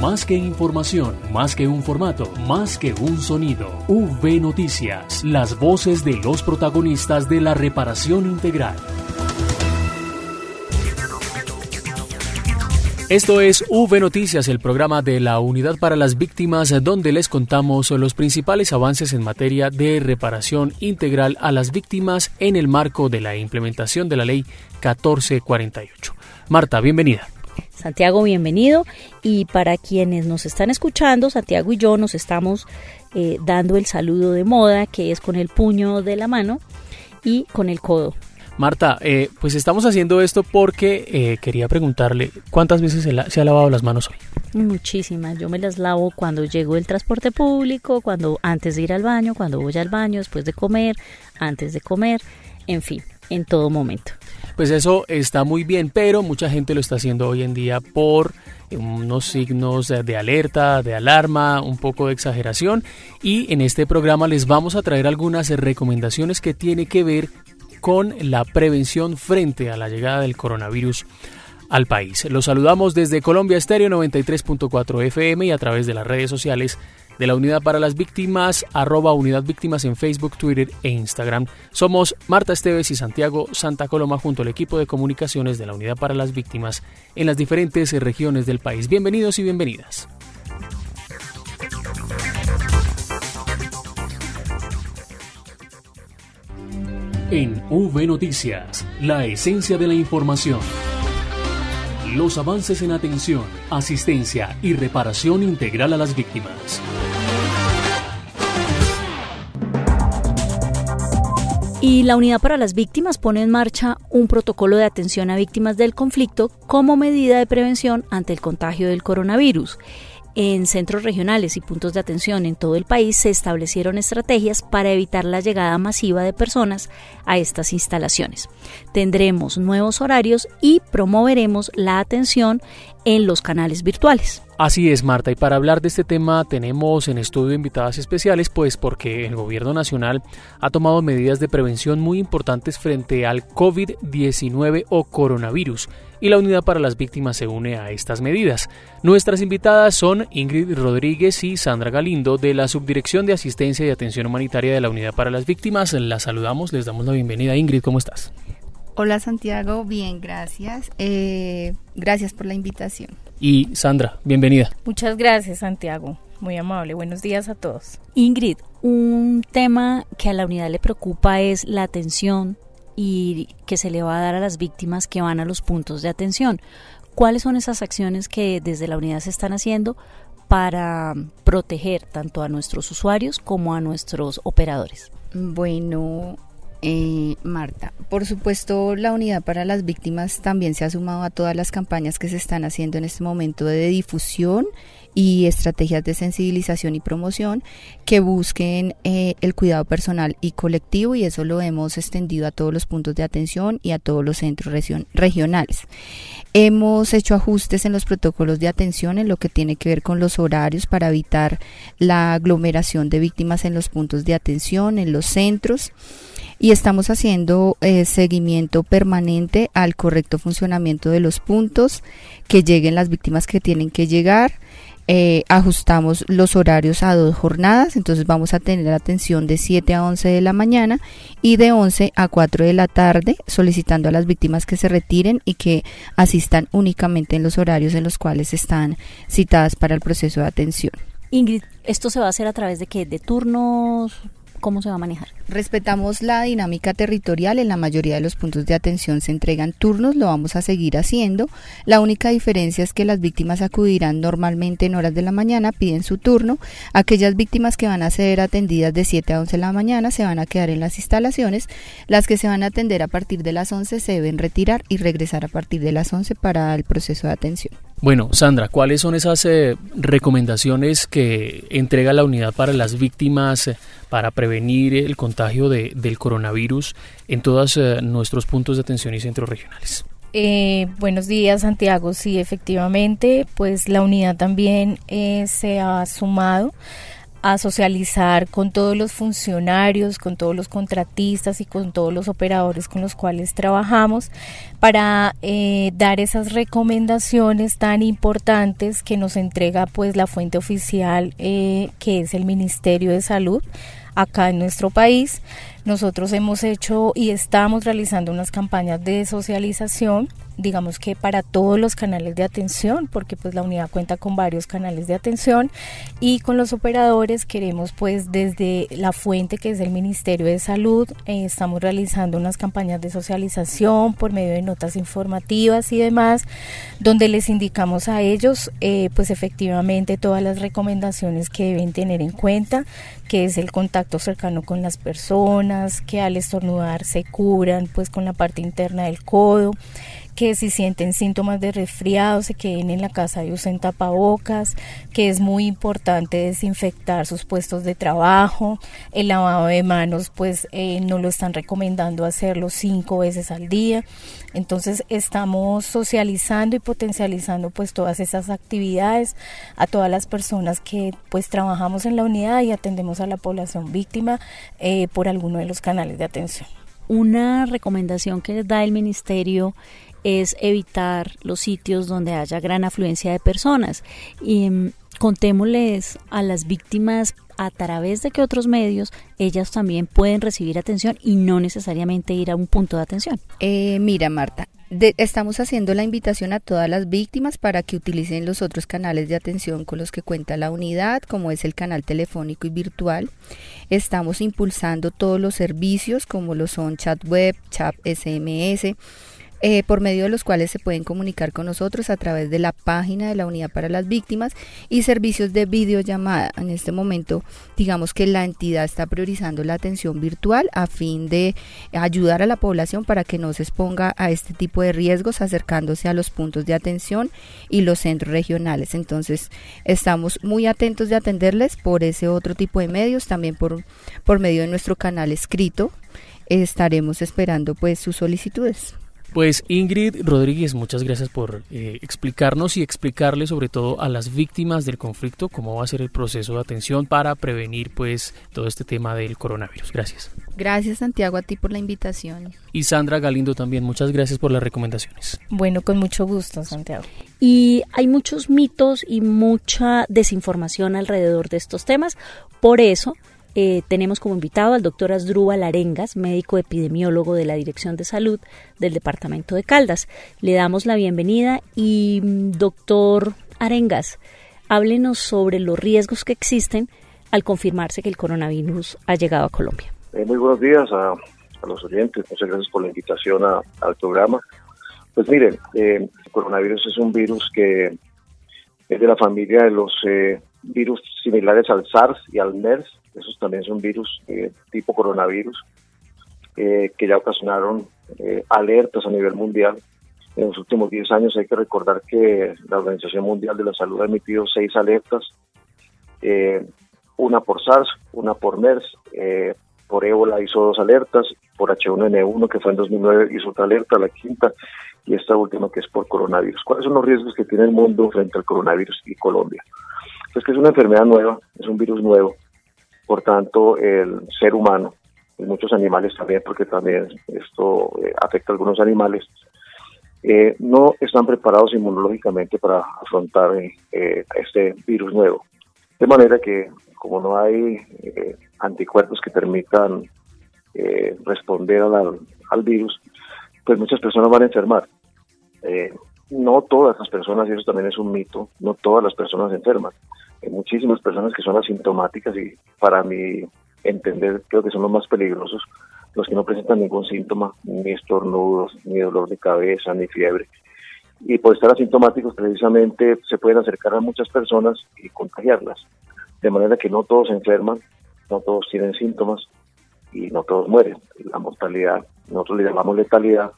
Más que información, más que un formato, más que un sonido. V Noticias, las voces de los protagonistas de la reparación integral. Esto es V Noticias, el programa de la Unidad para las Víctimas, donde les contamos los principales avances en materia de reparación integral a las víctimas en el marco de la implementación de la Ley 1448. Marta, bienvenida. Santiago, bienvenido. Y para quienes nos están escuchando, Santiago y yo nos estamos eh, dando el saludo de moda, que es con el puño de la mano y con el codo. Marta, eh, pues estamos haciendo esto porque eh, quería preguntarle cuántas veces se, la, se, ha lavado las manos hoy. Muchísimas. Yo me las lavo cuando llego el transporte público, cuando antes de ir al baño, cuando voy al baño, después de comer, antes de comer, en fin, en todo momento. Pues eso está muy bien, pero mucha gente lo está haciendo hoy en día por unos signos de alerta, de alarma, un poco de exageración y en este programa les vamos a traer algunas recomendaciones que tiene que ver con la prevención frente a la llegada del coronavirus al país. Los saludamos desde Colombia Estéreo 93.4 FM y a través de las redes sociales de la Unidad para las Víctimas, arroba Unidad Víctimas en Facebook, Twitter e Instagram. Somos Marta Esteves y Santiago Santa Coloma junto al equipo de comunicaciones de la Unidad para las Víctimas en las diferentes regiones del país. Bienvenidos y bienvenidas. En V Noticias, la esencia de la información. Los avances en atención, asistencia y reparación integral a las víctimas. Y la Unidad para las Víctimas pone en marcha un protocolo de atención a víctimas del conflicto como medida de prevención ante el contagio del coronavirus. En centros regionales y puntos de atención en todo el país se establecieron estrategias para evitar la llegada masiva de personas a estas instalaciones. Tendremos nuevos horarios y promoveremos la atención en los canales virtuales. Así es, Marta, y para hablar de este tema tenemos en estudio invitadas especiales, pues porque el gobierno nacional ha tomado medidas de prevención muy importantes frente al COVID-19 o coronavirus, y la Unidad para las Víctimas se une a estas medidas. Nuestras invitadas son Ingrid Rodríguez y Sandra Galindo de la Subdirección de Asistencia y Atención Humanitaria de la Unidad para las Víctimas. Las saludamos, les damos la bienvenida. Ingrid, ¿cómo estás? Hola Santiago, bien, gracias. Eh, gracias por la invitación. Y Sandra, bienvenida. Muchas gracias Santiago, muy amable. Buenos días a todos. Ingrid, un tema que a la unidad le preocupa es la atención y que se le va a dar a las víctimas que van a los puntos de atención. ¿Cuáles son esas acciones que desde la unidad se están haciendo para proteger tanto a nuestros usuarios como a nuestros operadores? Bueno, eh, Marta. Por supuesto, la unidad para las víctimas también se ha sumado a todas las campañas que se están haciendo en este momento de difusión y estrategias de sensibilización y promoción que busquen eh, el cuidado personal y colectivo y eso lo hemos extendido a todos los puntos de atención y a todos los centros regionales. Hemos hecho ajustes en los protocolos de atención en lo que tiene que ver con los horarios para evitar la aglomeración de víctimas en los puntos de atención, en los centros y estamos haciendo eh, seguimiento permanente al correcto funcionamiento de los puntos, que lleguen las víctimas que tienen que llegar. Eh, ajustamos los horarios a dos jornadas, entonces vamos a tener atención de 7 a 11 de la mañana y de 11 a 4 de la tarde, solicitando a las víctimas que se retiren y que asistan únicamente en los horarios en los cuales están citadas para el proceso de atención. Ingrid, ¿esto se va a hacer a través de qué? ¿De turnos? ¿Cómo se va a manejar? Respetamos la dinámica territorial, en la mayoría de los puntos de atención se entregan turnos, lo vamos a seguir haciendo. La única diferencia es que las víctimas acudirán normalmente en horas de la mañana, piden su turno. Aquellas víctimas que van a ser atendidas de 7 a 11 de la mañana se van a quedar en las instalaciones. Las que se van a atender a partir de las 11 se deben retirar y regresar a partir de las 11 para el proceso de atención. Bueno, Sandra, ¿cuáles son esas eh, recomendaciones que entrega la unidad para las víctimas eh, para prevenir el contagio de, del coronavirus en todos eh, nuestros puntos de atención y centros regionales? buenos días, Santiago. Sí, efectivamente, pues la unidad también se ha sumado a socializar con todos los funcionarios, con todos los contratistas y con todos los operadores con los cuales trabajamos para eh, dar esas recomendaciones tan importantes que nos entrega pues la fuente oficial eh, que es el Ministerio de Salud acá en nuestro país. Nosotros hemos hecho y estamos realizando unas campañas de socialización digamos que para todos los canales de atención, porque pues la unidad cuenta con varios canales de atención y con los operadores queremos pues desde la fuente que es el Ministerio de Salud, eh, estamos realizando unas campañas de socialización por medio de notas informativas y demás, donde les indicamos a ellos eh, pues efectivamente todas las recomendaciones que deben tener en cuenta, que es el contacto cercano con las personas, que al estornudar se curan pues con la parte interna del codo, que si sienten síntomas de resfriado se queden en la casa y usen tapabocas, que es muy importante desinfectar sus puestos de trabajo, el lavado de manos pues eh, no lo están recomendando hacerlo cinco veces al día, entonces estamos socializando y potencializando pues todas esas actividades. A todas las personas que pues trabajamos en la unidad y atendemos a la población víctima eh, por alguno de los canales de atención. Una recomendación que da el ministerio es evitar los sitios donde haya gran afluencia de personas. Y mm, contémosles a las víctimas a través de que otros medios ellas también pueden recibir atención y no necesariamente ir a un punto de atención. Eh, mira, Marta, estamos haciendo la invitación a todas las víctimas para que utilicen los otros canales de atención con los que cuenta la unidad, como es el canal telefónico y virtual. Estamos impulsando todos los servicios como lo son chat web, chat SMS eh, por medio de los cuales se pueden comunicar con nosotros a través de la página de la Unidad para las Víctimas y servicios de videollamada. En este momento, digamos que la entidad está priorizando la atención virtual a fin de ayudar a la población para que no se exponga a este tipo de riesgos acercándose a los puntos de atención y los centros regionales. Entonces, estamos muy atentos de atenderles por ese otro tipo de medios, también por, por medio de nuestro canal escrito. Estaremos esperando pues sus solicitudes. Pues Ingrid Rodríguez, muchas gracias por eh, explicarnos y explicarle sobre todo a las víctimas del conflicto cómo va a ser el proceso de atención para prevenir pues todo este tema del coronavirus. Gracias. Gracias Santiago a ti por la invitación. Y Sandra Galindo también, muchas gracias por las recomendaciones. Bueno, con mucho gusto Santiago. Y hay muchos mitos y mucha desinformación alrededor de estos temas, por eso eh, tenemos como invitado al doctor Asdrúbal Arengas, médico epidemiólogo de la Dirección de Salud del Departamento de Caldas. Le damos la bienvenida y, mm, doctor Arengas, háblenos sobre los riesgos que existen al confirmarse que el coronavirus ha llegado a Colombia. Eh, muy buenos días a, los oyentes, muchas gracias por la invitación al programa. Pues miren, eh, el coronavirus es un virus que es de la familia de los virus similares al SARS y al MERS, esos también son virus eh, tipo coronavirus eh, que ya ocasionaron eh, alertas a nivel mundial. En los últimos 10 años hay que recordar que la Organización Mundial de la Salud ha emitido seis alertas, una por SARS, una por MERS, por ébola hizo dos alertas, por H1N1 que fue en 2009 hizo otra alerta, la quinta, y esta última que es por coronavirus. ¿Cuáles son los riesgos que tiene el mundo frente al coronavirus y Colombia? Pues que es una enfermedad nueva, es un virus nuevo, por tanto el ser humano y muchos animales también, porque también esto eh, afecta a algunos animales, eh, no están preparados inmunológicamente para afrontar eh, este virus nuevo. De manera que como no hay anticuerpos que permitan responder al, al, virus, pues muchas personas van a enfermar. no todas las personas, y eso también es un mito, no todas las personas enferman. Muchísimas personas que son asintomáticas y para mí entender creo que son los más peligrosos los que no presentan ningún síntoma, ni estornudos, ni dolor de cabeza, ni fiebre. Y por estar asintomáticos precisamente se pueden acercar a muchas personas y contagiarlas. De manera que no todos se enferman, no todos tienen síntomas y no todos mueren. La mortalidad, nosotros le llamamos letalidad,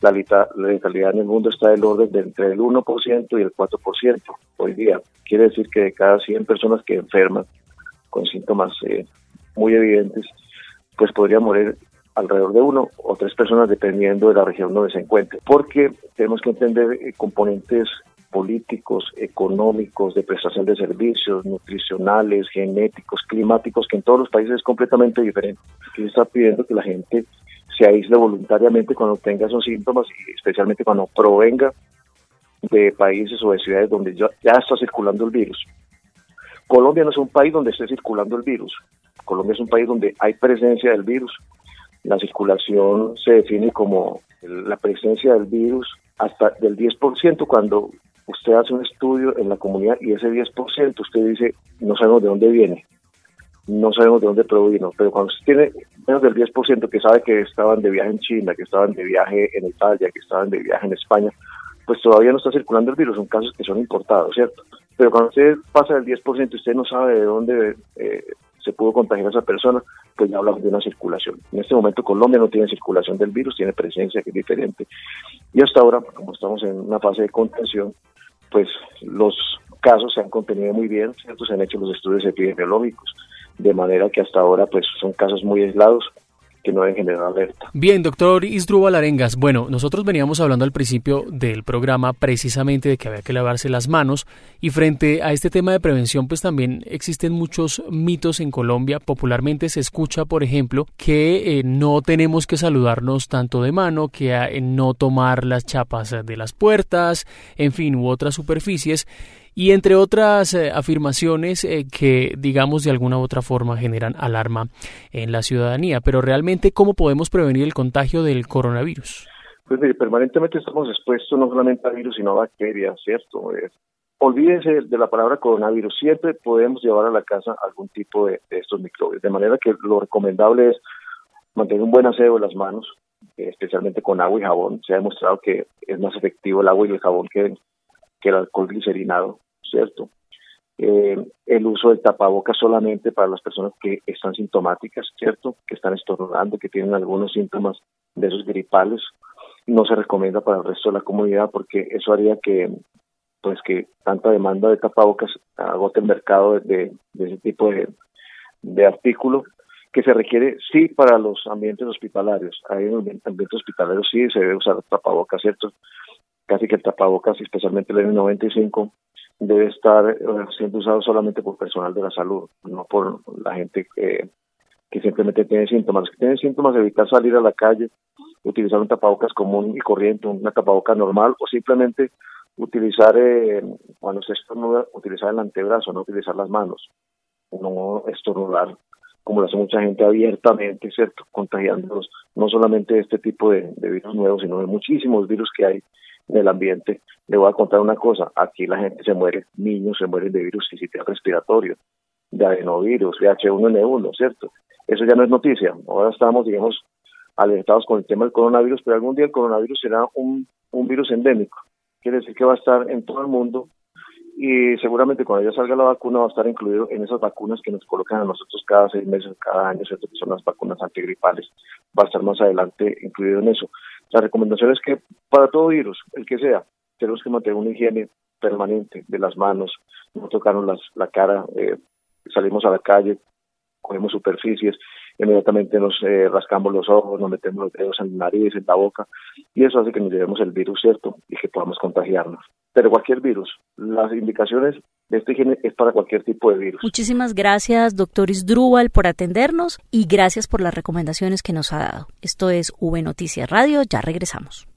la, letalidad en el mundo está del orden de entre el 1% y el 4% hoy día. Quiere decir que de cada 100 personas que enferman con síntomas eh, muy evidentes, pues podría morir alrededor de uno o tres personas dependiendo de la región donde se encuentre, porque tenemos que entender eh, componentes políticos, económicos, de prestación de servicios, nutricionales, genéticos, climáticos, que en todos los países es completamente diferente. Aquí se está pidiendo que la gente se aísle voluntariamente cuando tenga esos síntomas y especialmente cuando provenga de países o de ciudades donde ya, está circulando el virus. Colombia no es un país donde esté circulando el virus. Colombia es un país donde hay presencia del virus. La circulación se define como la presencia del virus hasta del 10% cuando usted hace un estudio en la comunidad y ese 10% usted dice, no sabemos de dónde viene, no sabemos de dónde provino, pero cuando usted tiene menos del 10% que sabe que estaban de viaje en China, que estaban de viaje en Italia, que estaban de viaje en España, pues todavía no está circulando el virus, son casos que son importados, ¿cierto? Pero cuando usted pasa del 10% y usted no sabe de dónde eh, se pudo contagiar a esa persona, pues ya hablamos de una circulación. En este momento Colombia no tiene circulación del virus, tiene presencia que es diferente. Y hasta ahora, como estamos en una fase de contención, pues los casos se han contenido muy bien, ¿cierto? Se han hecho los estudios epidemiológicos, de manera que hasta ahora pues son casos muy aislados, que no alerta. Bien, doctor Isdrúbal Arengas. Bueno, nosotros veníamos hablando al principio del programa precisamente de que había que lavarse las manos y frente a este tema de prevención pues también existen muchos mitos en Colombia. Popularmente se escucha, por ejemplo, que eh, no tenemos que saludarnos tanto de mano, que eh, no tomar las chapas de las puertas, en fin, u otras superficies y entre otras eh, afirmaciones eh, que, digamos, de alguna u otra forma generan alarma en la ciudadanía. Pero realmente, ¿cómo podemos prevenir el contagio del coronavirus? Pues mire, permanentemente estamos expuestos no solamente a virus, sino a bacterias, ¿cierto? Eh, olvídense de la palabra coronavirus. Siempre podemos llevar a la casa algún tipo de, estos microbios. De manera que lo recomendable es mantener un buen aseo de las manos, especialmente con agua y jabón. Se ha demostrado que es más efectivo el agua y el jabón que, que el alcohol glicerinado. ¿cierto? Eh, el uso del tapabocas solamente para las personas que están sintomáticas, ¿cierto? Que están estornudando, que tienen algunos síntomas de esos gripales. No se recomienda para el resto de la comunidad porque eso haría que pues que tanta demanda de tapabocas agote el mercado de, ese tipo de, de artículo que se requiere sí para los ambientes hospitalarios. Ahí en el ambiente hospitalario sí se debe usar tapabocas, ¿cierto? Casi que el tapabocas, especialmente el N95, debe estar eh, siendo usado solamente por personal de la salud, no por la gente que simplemente tiene síntomas. Los que tienen síntomas, evitar salir a la calle, utilizar un tapabocas común y corriente, una tapabocas normal, o simplemente utilizar, eh, cuando se estornuda, utilizar el antebrazo, no utilizar las manos, no estornudar, como lo hace mucha gente abiertamente, ¿cierto? Contagiándolos no solamente de este tipo de virus nuevos, sino de muchísimos virus que hay en el ambiente. Le voy a contar una cosa, aquí la gente se muere, niños se mueren de virus sistema respiratorio, de adenovirus, de H1N1, ¿cierto? Eso ya no es noticia. Ahora estamos, digamos, alertados con el tema del coronavirus, pero algún día el coronavirus será un, un virus endémico. Quiere decir que va a estar en todo el mundo y seguramente cuando ya salga la vacuna va a estar incluido en esas vacunas que nos colocan a nosotros cada seis meses, cada año, ¿cierto? que son las vacunas antigripales. Va a estar más adelante incluido en eso. La recomendación es que para todo virus, el que sea, tenemos que mantener una higiene permanente de las manos, no tocarnos las, la cara, eh, salimos a la calle, cogemos superficies, inmediatamente nos eh, rascamos los ojos, nos metemos los dedos en la nariz, en la boca, y eso hace que nos llevemos el virus, ¿cierto? Y que podamos contagiarnos. Pero cualquier virus, las indicaciones de higiene es para cualquier tipo de virus. Muchísimas gracias, doctor Isdrúbal, por atendernos y gracias por las recomendaciones que nos ha dado. Esto es V Noticias Radio, ya regresamos.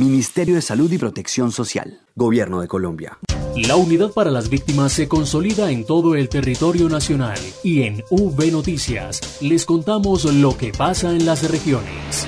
Ministerio de Salud y Protección Social. Gobierno de Colombia. La unidad para las víctimas se consolida en todo el territorio nacional y en V Noticias les contamos lo que pasa en las regiones.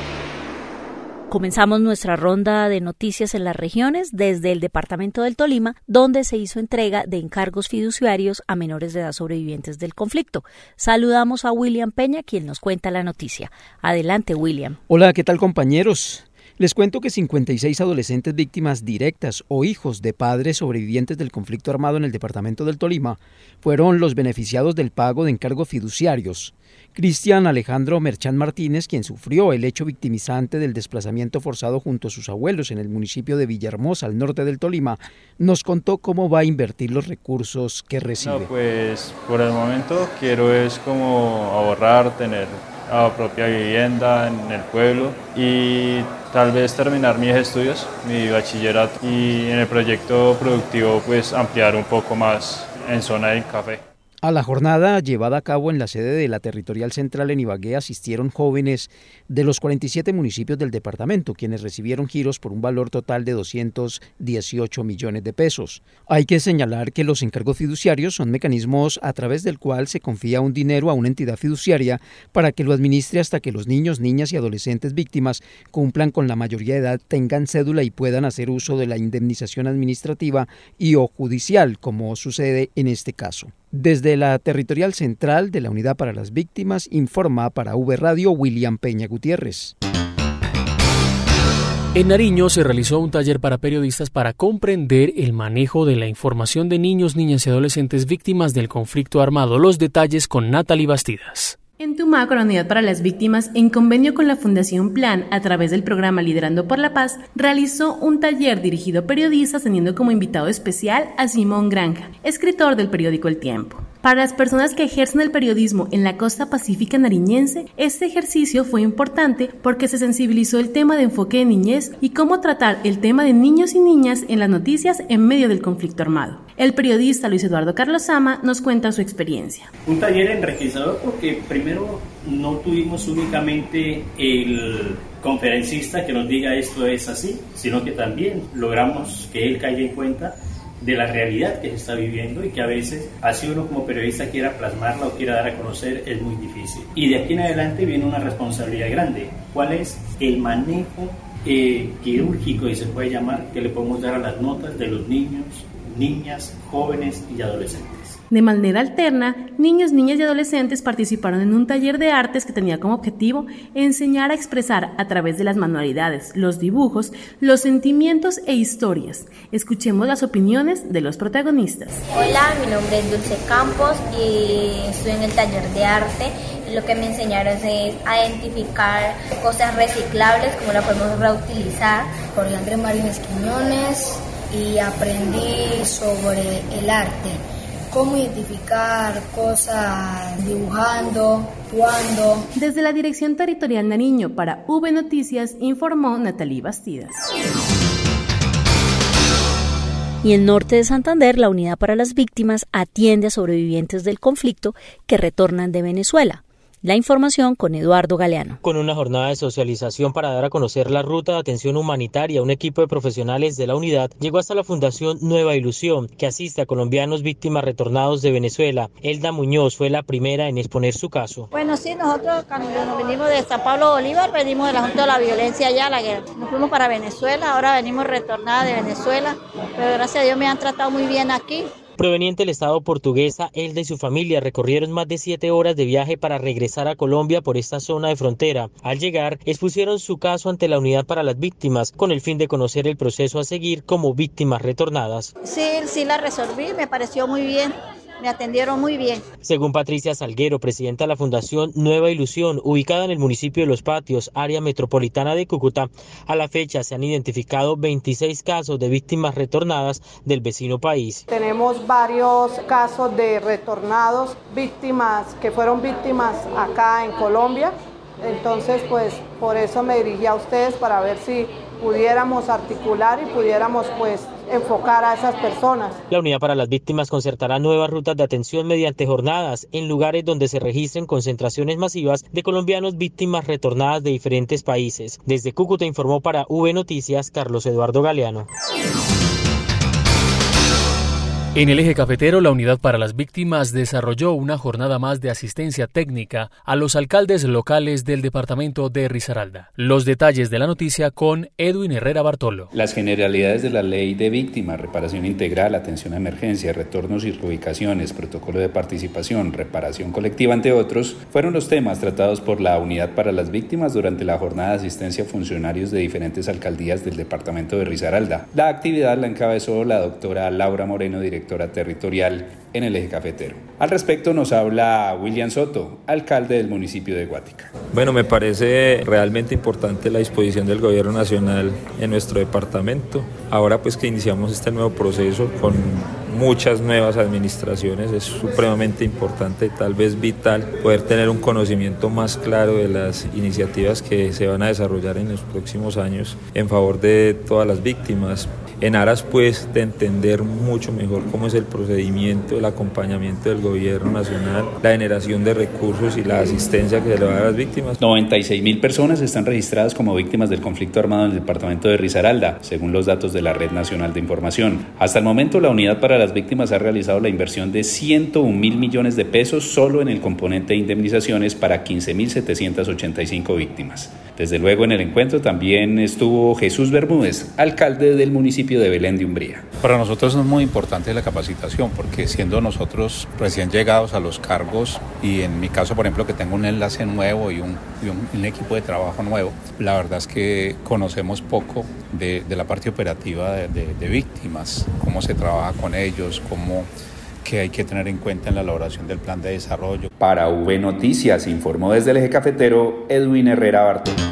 Comenzamos nuestra ronda de noticias en las regiones desde el departamento del Tolima, donde se hizo entrega de encargos fiduciarios a menores de edad sobrevivientes del conflicto. Saludamos a William Peña, quien nos cuenta la noticia. Adelante, William. Hola, ¿qué tal compañeros? Les cuento que 56 adolescentes víctimas directas o hijos de padres sobrevivientes del conflicto armado en el departamento del Tolima fueron los beneficiados del pago de encargos fiduciarios. Cristian Alejandro Merchán Martínez, quien sufrió el hecho victimizante del desplazamiento forzado junto a sus abuelos en el municipio de Villahermosa, al norte del Tolima, nos contó cómo va a invertir los recursos que recibe. Pues por el momento quiero es como ahorrar, tener a propia vivienda en el pueblo y tal vez terminar mis estudios, mi bachillerato y en el proyecto productivo pues ampliar un poco más en zona del café. A la jornada llevada a cabo en la sede de la Territorial Central en Ibagué asistieron jóvenes de los 47 municipios del departamento, quienes recibieron giros por un valor total de 218 millones de pesos. Hay que señalar que los encargos fiduciarios son mecanismos a través del cual se confía un dinero a una entidad fiduciaria para que lo administre hasta que los niños, niñas y adolescentes víctimas cumplan con la mayoría de edad, tengan cédula y puedan hacer uso de la indemnización administrativa y o judicial, como sucede en este caso. Desde la Territorial Central de la Unidad para las Víctimas, informa para V Radio William Peña Gutiérrez. En Nariño se realizó un taller para periodistas para comprender el manejo de la información de niños, niñas y adolescentes víctimas del conflicto armado. Los detalles con Natalie Bastidas. En Tumaco, la Unidad para las Víctimas, en convenio con la Fundación Plan, a través del programa Liderando por la Paz, realizó un taller dirigido a periodistas teniendo como invitado especial a Simón Granja, escritor del periódico El Tiempo. Para las personas que ejercen el periodismo en la costa pacífica nariñense, este ejercicio fue importante porque se sensibilizó el tema de enfoque de niñez y cómo tratar el tema de niños y niñas en las noticias en medio del conflicto armado. El periodista Luis Eduardo Carlos Sama nos cuenta su experiencia. Un taller enriquecedor porque primero no tuvimos únicamente el conferencista que nos diga esto es así, sino que también logramos que él caiga en cuenta de la realidad que se está viviendo y que a veces, así uno como periodista quiera plasmarla o quiera dar a conocer, es muy difícil. Y de aquí en adelante viene una responsabilidad grande. ¿Cuál es el manejo eh, quirúrgico, y se puede llamar, que le podemos dar a las notas de los niños, niñas, jóvenes y adolescentes? De manera alterna, niños, niñas y adolescentes participaron en un taller de artes que tenía como objetivo enseñar a expresar a través de las manualidades, los dibujos, los sentimientos e historias. Escuchemos las opiniones de los protagonistas. Hola, mi nombre es Dulce Campos y estoy en el taller de arte. Lo que me enseñaron es a identificar cosas reciclables, como la podemos reutilizar. Por Andrés Marines Quiñones y aprendí sobre el arte cómo identificar cosas dibujando, cuándo. Desde la Dirección Territorial Nariño para V Noticias informó Natalie Bastidas. Y en norte de Santander, la Unidad para las Víctimas atiende a sobrevivientes del conflicto que retornan de Venezuela. La información con Eduardo Galeano. Con una jornada de socialización para dar a conocer la ruta de atención humanitaria, un equipo de profesionales de la unidad llegó hasta la Fundación Nueva Ilusión, que asiste a colombianos víctimas retornados de Venezuela. Elda Muñoz fue la primera en exponer su caso. Bueno, sí, nosotros cuando nos venimos de San Pablo Bolívar, venimos de la Junta de la Violencia allá, la guerra. Nos fuimos para Venezuela, ahora venimos retornadas de Venezuela, pero gracias a Dios me han tratado muy bien aquí. Proveniente del Estado portuguesa, Elda y su familia recorrieron más de siete horas de viaje para regresar a Colombia por esta zona de frontera. Al llegar, expusieron su caso ante la Unidad para las Víctimas, con el fin de conocer el proceso a seguir como víctimas retornadas. Sí, sí la resolví, me pareció muy bien me atendieron muy bien. Según Patricia Salguero, presidenta de la Fundación Nueva Ilusión, ubicada en el municipio de Los Patios, área metropolitana de Cúcuta, a la fecha se han identificado 26 casos de víctimas retornadas del vecino país. Tenemos varios casos de retornados, víctimas que fueron víctimas acá en Colombia. Entonces, pues por eso me dirigí a ustedes para ver si pudiéramos articular y pudiéramos pues enfocar a esas personas. La Unidad para las Víctimas concertará nuevas rutas de atención mediante jornadas en lugares donde se registren concentraciones masivas de colombianos víctimas retornadas de diferentes países. Desde Cúcuta informó para V Noticias Carlos Eduardo Galeano. En el eje cafetero, la Unidad para las Víctimas desarrolló una jornada más de asistencia técnica a los alcaldes locales del departamento de Risaralda. Los detalles de la noticia con Edwin Herrera Bartolo. Las generalidades de la ley de víctimas, reparación integral, atención a emergencia, retornos y reubicaciones, protocolo de participación, reparación colectiva, entre otros, fueron los temas tratados por la Unidad para las Víctimas durante la jornada de asistencia a funcionarios de diferentes alcaldías del departamento de Risaralda. La actividad la encabezó la doctora Laura Moreno, directora territorial en el eje cafetero. Al respecto nos habla William Soto, alcalde del municipio de Guática. Bueno, me parece realmente importante la disposición del gobierno nacional en nuestro departamento. Ahora pues que iniciamos este nuevo proceso con muchas nuevas administraciones, es supremamente importante, tal vez vital, poder tener un conocimiento más claro de las iniciativas que se van a desarrollar en los próximos años en favor de todas las víctimas, en aras pues de entender mucho mejor cómo es el procedimiento, el acompañamiento del gobierno nacional, la generación de recursos y la asistencia que se le va a las víctimas. 96 mil personas están registradas como víctimas del conflicto armado en el departamento de Risaralda, según los datos de la Red Nacional de Información. Hasta el momento la Unidad para las Víctimas ha realizado la inversión de 101 mil millones de pesos solo en el componente de indemnizaciones para 15.785 víctimas. Desde luego en el encuentro también estuvo Jesús Bermúdez, alcalde del municipio de Belén de Umbría. Para nosotros es muy importante la capacitación porque siendo nosotros recién llegados a los cargos y en mi caso por ejemplo que tengo un enlace nuevo y un, y un, un equipo de trabajo nuevo, la verdad es que conocemos poco de, de la parte operativa de, de, de víctimas, cómo se trabaja con ellos, cómo que hay que tener en cuenta en la elaboración del plan de desarrollo. Para V Noticias informó desde el eje cafetero Edwin Herrera Bartolo.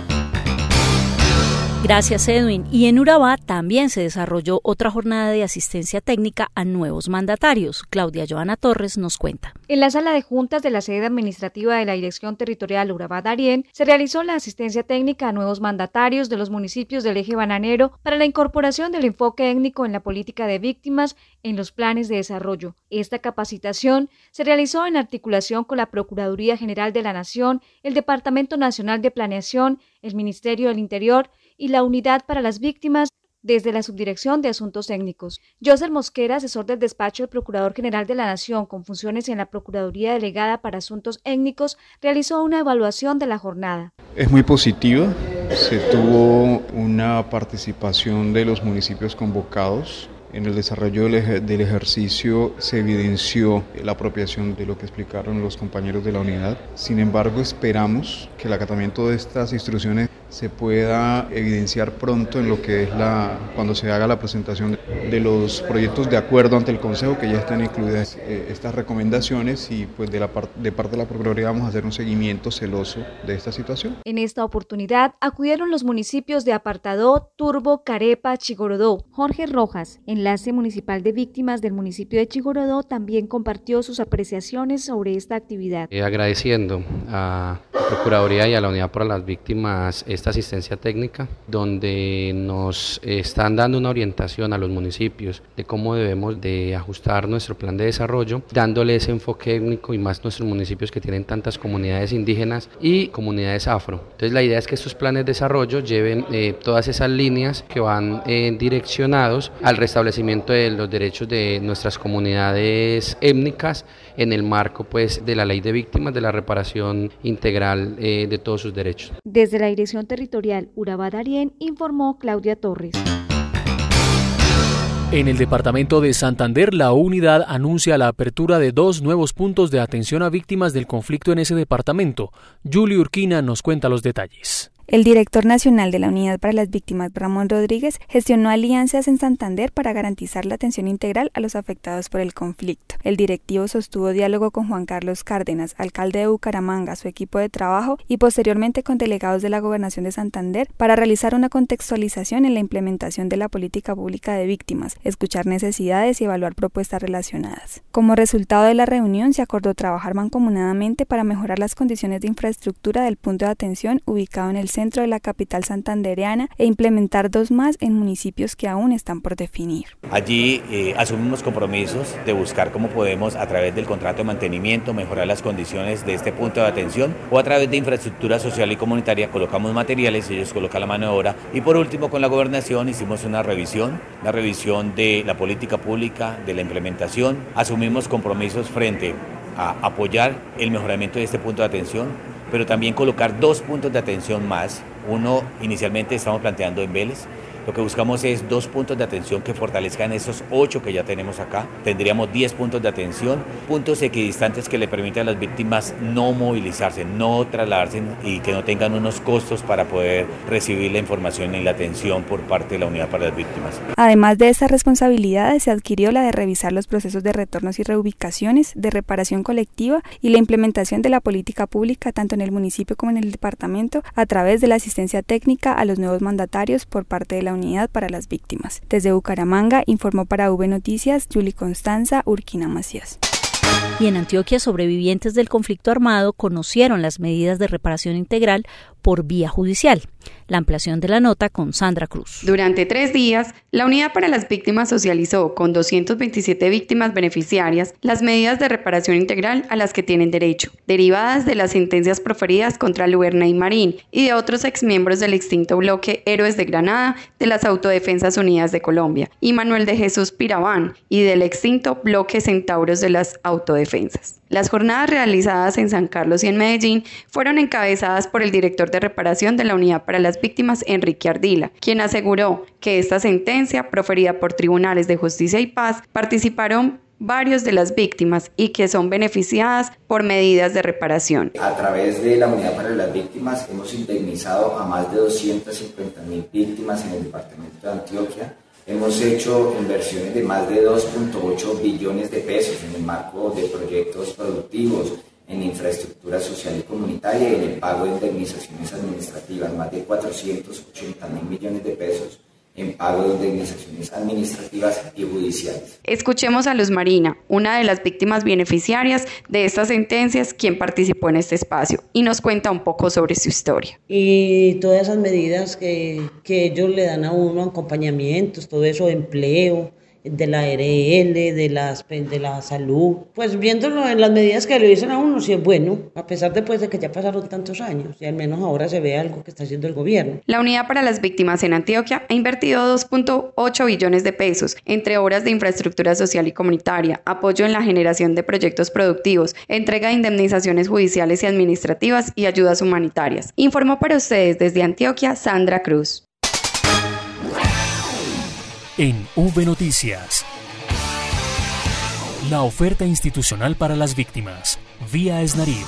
Gracias Edwin. Y en Urabá también se desarrolló otra jornada de asistencia técnica a nuevos mandatarios. Claudia Joana Torres nos cuenta. En la sala de juntas de la sede administrativa de la Dirección Territorial Urabá Darién se realizó la asistencia técnica a nuevos mandatarios de los municipios del eje bananero para la incorporación del enfoque étnico en la política de víctimas en los planes de desarrollo. Esta capacitación se realizó en articulación con la Procuraduría General de la Nación, el Departamento Nacional de Planeación, el Ministerio del Interior y la Unidad para las Víctimas desde la Subdirección de Asuntos Técnicos. Joseph Mosquera, asesor del despacho del Procurador General de la Nación con funciones en la Procuraduría Delegada para Asuntos Étnicos, realizó una evaluación de la jornada. Es muy positiva, se tuvo una participación de los municipios convocados en el desarrollo del, ej del, ejercicio se evidenció la apropiación de lo que explicaron los compañeros de la unidad. Sin embargo, esperamos que el acatamiento de estas instrucciones se pueda evidenciar pronto en lo que es la cuando se haga la presentación de los proyectos de acuerdo ante el Consejo que ya están incluidas eh, estas recomendaciones y pues de la part de parte de la Procuraduría vamos a hacer un seguimiento celoso de esta situación. En esta oportunidad acudieron los municipios de Apartadó, Turbo, Carepa, Chigorodó. Jorge Rojas, enlace municipal de víctimas del municipio de Chigorodó, también compartió sus apreciaciones sobre esta actividad. Eh, agradeciendo a la Procuraduría y a la Unidad para las Víctimas esta asistencia técnica, donde nos están dando una orientación a los municipios de cómo debemos de ajustar nuestro plan de desarrollo, dándole ese enfoque étnico y más nuestros municipios que tienen tantas comunidades indígenas y comunidades afro. Entonces la idea es que estos planes de desarrollo lleven eh, todas esas líneas que van eh, direccionados al restablecimiento de los derechos de nuestras comunidades étnicas en el marco pues de la ley de víctimas de la reparación integral eh, de todos sus derechos. Desde la Dirección Territorial Urabá Darién informó Claudia Torres. En el departamento de Santander, la unidad anuncia la apertura de dos nuevos puntos de atención a víctimas del conflicto en ese departamento. Julie Urquina nos cuenta los detalles. El director nacional de la Unidad para las Víctimas, Ramón Rodríguez, gestionó alianzas en Santander para garantizar la atención integral a los afectados por el conflicto. El directivo sostuvo diálogo con Juan Carlos Cárdenas, alcalde de Bucaramanga, su equipo de trabajo y posteriormente con delegados de la Gobernación de Santander para realizar una contextualización en la implementación de la política pública de víctimas, escuchar necesidades y evaluar propuestas relacionadas. Como resultado de la reunión, se acordó trabajar mancomunadamente para mejorar las condiciones de infraestructura del punto de atención ubicado en el centro centro de la capital santandereana e implementar dos más en municipios que aún están por definir. Allí eh, asumimos compromisos de buscar cómo podemos a través del contrato de mantenimiento mejorar las condiciones de este punto de atención o a través de infraestructura social y comunitaria colocamos materiales, ellos colocan la mano de obra y por último con la gobernación hicimos una revisión, la revisión de la política pública, de la implementación, asumimos compromisos frente a apoyar el mejoramiento de este punto de atención, pero también colocar dos puntos de atención más. Uno inicialmente estamos planteando en Vélez, lo que buscamos es dos puntos de atención que fortalezcan esos ocho que ya tenemos acá. Tendríamos diez puntos de atención, puntos equidistantes que le permitan a las víctimas no movilizarse, no trasladarse y que no tengan unos costos para poder recibir la información y la atención por parte de la unidad para las víctimas. Además de estas responsabilidades, se adquirió la de revisar los procesos de retornos y reubicaciones, de reparación colectiva y la implementación de la política pública tanto en el municipio como en el departamento a través de la asistencia técnica a los nuevos mandatarios por parte de la Unidad para las Víctimas. Desde Bucaramanga informó para V Noticias Julie Constanza Urquina Macías. Y en Antioquia, sobrevivientes del conflicto armado conocieron las medidas de reparación integral por vía judicial. La ampliación de la nota con Sandra Cruz. Durante tres días, la Unidad para las Víctimas socializó con 227 víctimas beneficiarias las medidas de reparación integral a las que tienen derecho, derivadas de las sentencias proferidas contra Luerna y Marín y de otros exmiembros del extinto bloque Héroes de Granada de las Autodefensas Unidas de Colombia y Manuel de Jesús Pirabán y del extinto bloque Centauros de las Autodefensas. Las jornadas realizadas en San Carlos y en Medellín fueron encabezadas por el director de reparación de la Unidad para las Víctimas, Enrique Ardila, quien aseguró que esta sentencia, proferida por tribunales de justicia y paz, participaron varios de las víctimas y que son beneficiadas por medidas de reparación. A través de la Unidad para las Víctimas hemos indemnizado a más de 250 mil víctimas en el departamento de Antioquia Hemos hecho inversiones de más de 2.8 billones de pesos en el marco de proyectos productivos, en infraestructura social y comunitaria y en el pago de indemnizaciones administrativas, más de 480 mil millones de pesos en pago de indemnizaciones administrativas y judiciales. Escuchemos a Luz Marina, una de las víctimas beneficiarias de estas sentencias, quien participó en este espacio y nos cuenta un poco sobre su historia. Y todas esas medidas que, que ellos le dan a uno, acompañamientos, todo eso, empleo, de la ARL, de, las, de la salud. Pues viéndolo en las medidas que le dicen a uno, sí es bueno, a pesar después de que ya pasaron tantos años y al menos ahora se ve algo que está haciendo el gobierno. La Unidad para las Víctimas en Antioquia ha invertido 2.8 billones de pesos entre obras de infraestructura social y comunitaria, apoyo en la generación de proyectos productivos, entrega de indemnizaciones judiciales y administrativas y ayudas humanitarias. Informó para ustedes desde Antioquia Sandra Cruz en V Noticias. La oferta institucional para las víctimas, vía Esnarid.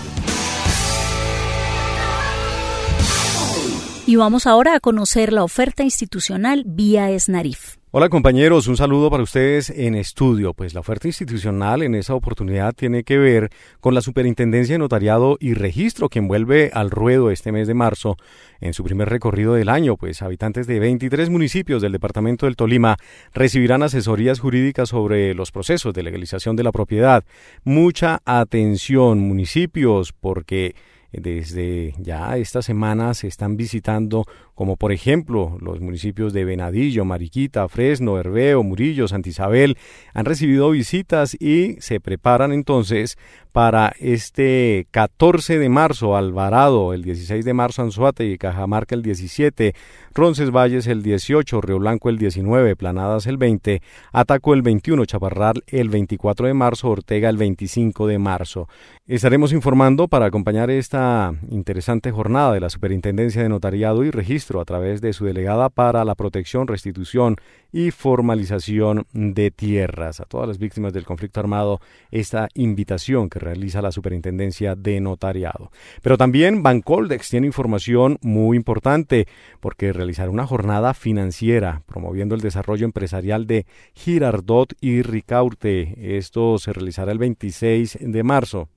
Y vamos ahora a conocer la oferta institucional vía Esnarif. Hola compañeros, un saludo para ustedes en estudio. Pues la oferta institucional en esa oportunidad tiene que ver con la Superintendencia de Notariado y Registro que envuelve al ruedo este mes de marzo en su primer recorrido del año, pues habitantes de 23 municipios del departamento del Tolima recibirán asesorías jurídicas sobre los procesos de legalización de la propiedad. Mucha atención municipios porque desde ya esta semana se están visitando, como por ejemplo los municipios de Venadillo, Mariquita, Fresno, Herveo, Murillo, Santa Isabel, han recibido visitas y se preparan entonces para este 14 de marzo, Alvarado, el 16 de marzo, Anzuate y Cajamarca el 17, Roncesvalles el 18, Río Blanco el 19, Planadas el 20, Ataco el 21, Chaparral el 24 de marzo, Ortega el 25 de marzo. Estaremos informando para acompañar esta interesante jornada de la Superintendencia de Notariado y Registro a través de su delegada para la protección, restitución y formalización de tierras. A todas las víctimas del conflicto armado, esta invitación que realiza la Superintendencia de Notariado. Pero también Bancoldex tiene información muy importante porque realizará una jornada financiera promoviendo el desarrollo empresarial de Girardot y Ricaurte. Esto se realizará el 26 de marzo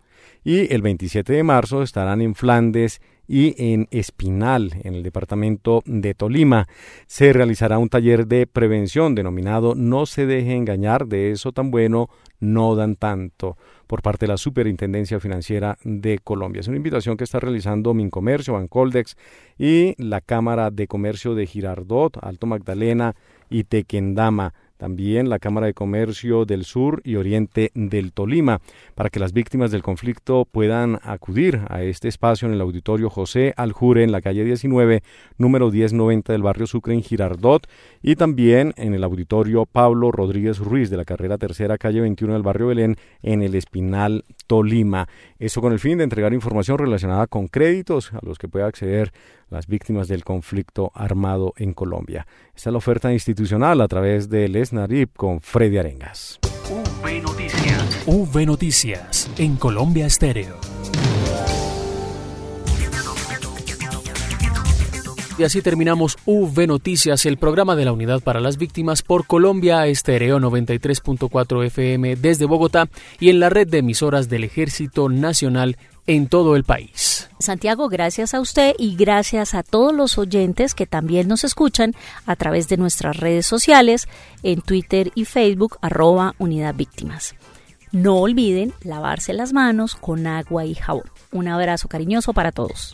y el 27 de marzo estarán en Flandes y en Espinal, en el departamento de Tolima. Se realizará un taller de prevención denominado No se deje engañar, de eso tan bueno no dan tanto por parte de la Superintendencia Financiera de Colombia. Es una invitación que está realizando Mincomercio, Bancoldex y la Cámara de Comercio de Girardot, Alto Magdalena y Tequendama también la Cámara de Comercio del Sur y Oriente del Tolima, para que las víctimas del conflicto puedan acudir a este espacio en el auditorio José Aljure en la calle 19, número 1090 del barrio Sucre en Girardot, y también en el auditorio Pablo Rodríguez Ruiz de la carrera tercera, calle 21 del barrio Belén, en el Espinal Tolima. Eso con el fin de entregar información relacionada con créditos a los que pueda acceder las víctimas del conflicto armado en Colombia. Esta es la oferta institucional a través del ESNARIP con Freddy Arengas. V Noticias. V Noticias en Colombia Estéreo. Y así terminamos V Noticias, el programa de la Unidad para las Víctimas por Colombia Estéreo 93.4 FM desde Bogotá y en la red de emisoras del Ejército Nacional en todo el país. Santiago, gracias a usted y gracias a todos los oyentes que también nos escuchan a través de nuestras redes sociales en Twitter y Facebook arroba Unidad Víctimas. No olviden lavarse las manos con agua y jabón. Un abrazo cariñoso para todos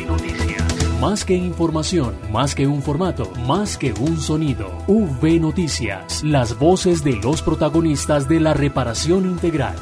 Más que información, más que un formato, más que un sonido. V Noticias, las voces de los protagonistas de la reparación integral.